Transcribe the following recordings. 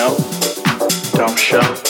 don't show.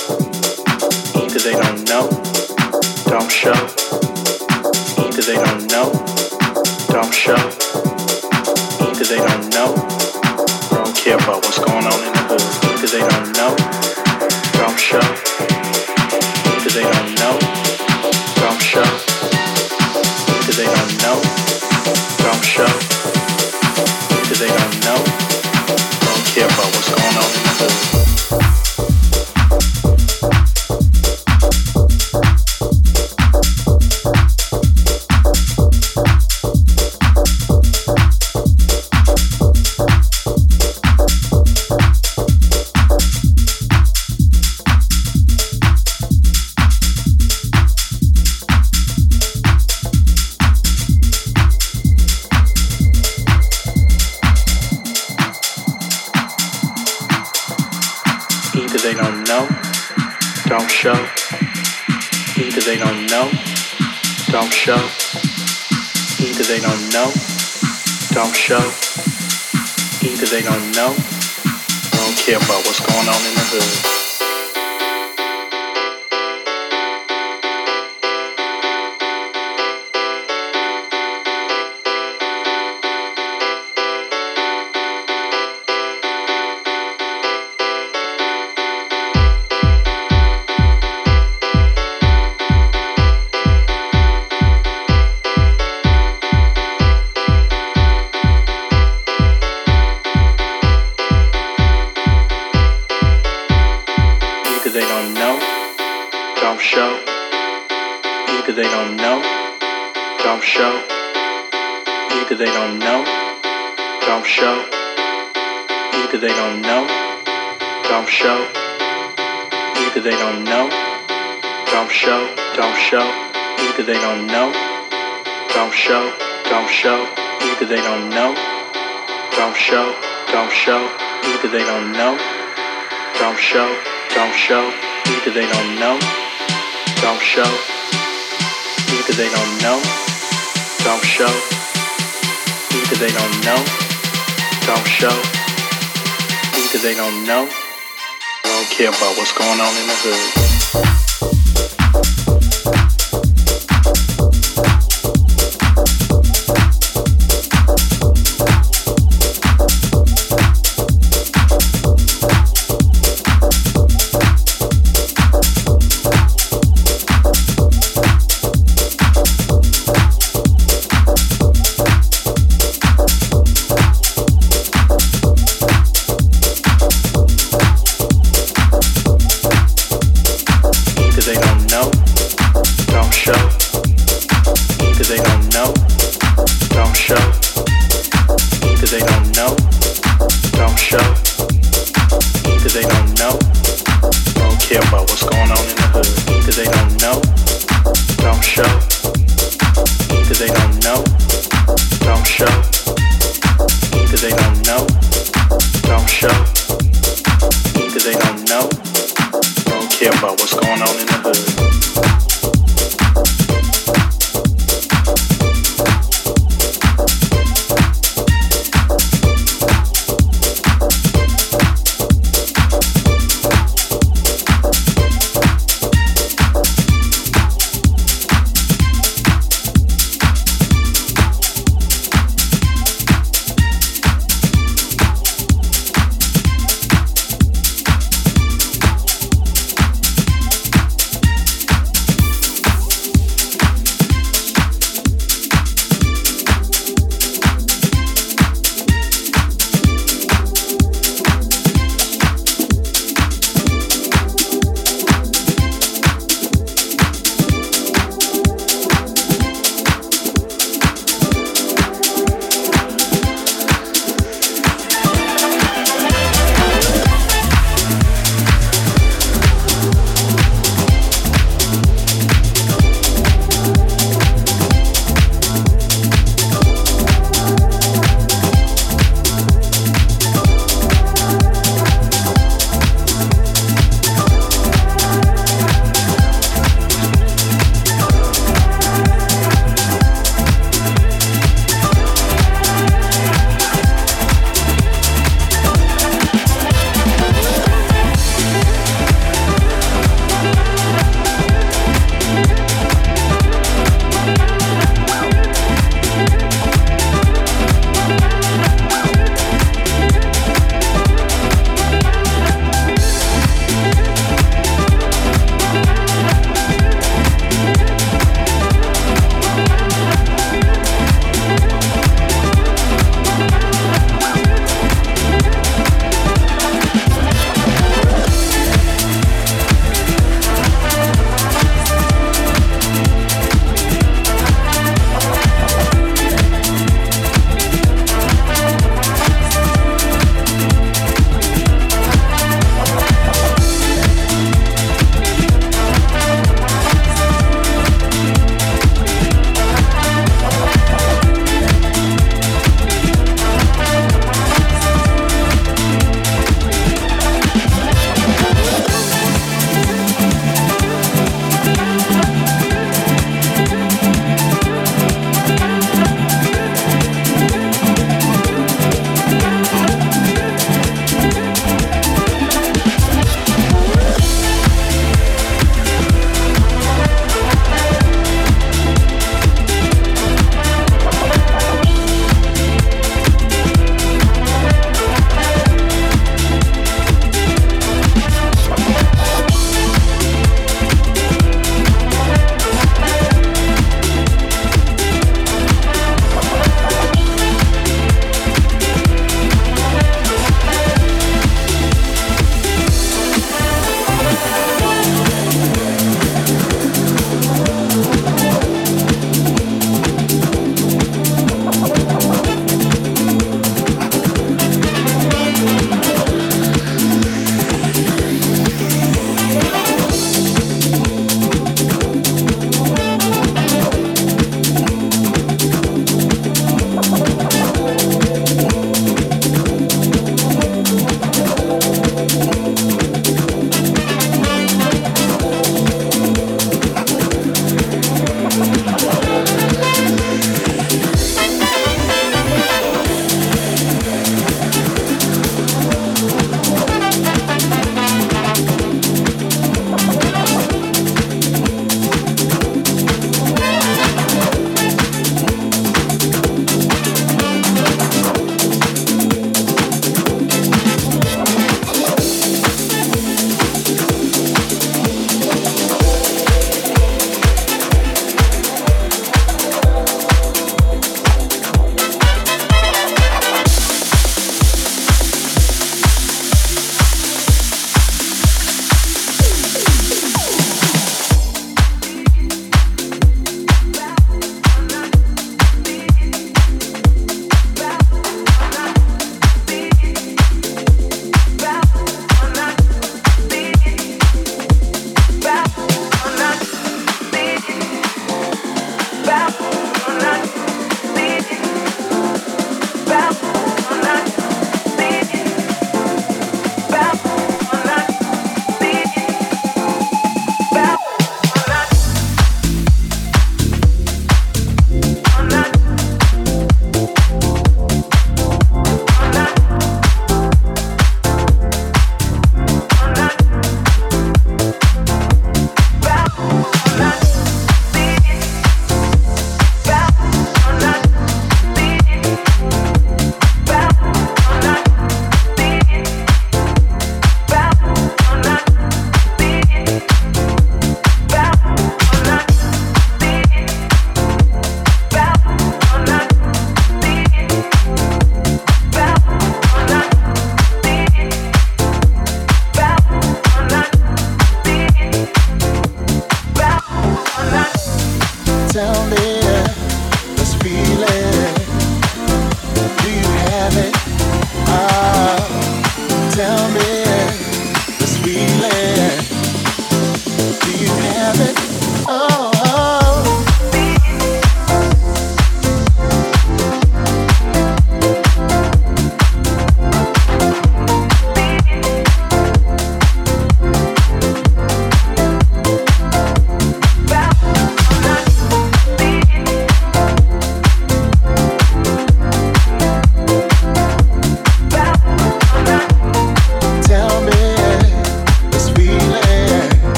Either they don't know, don't show. Either they don't know, don't show, don't show. Either they don't know, don't show, don't show. Either they don't know, don't show, don't show. Either they don't know, don't show, don't show. Either they don't know, don't show. Either they don't know, don't show. Either they don't know, don't show because they don't know. They don't care about what's going on in the hood.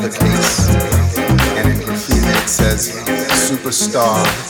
Superstar, club kid. says, Sure.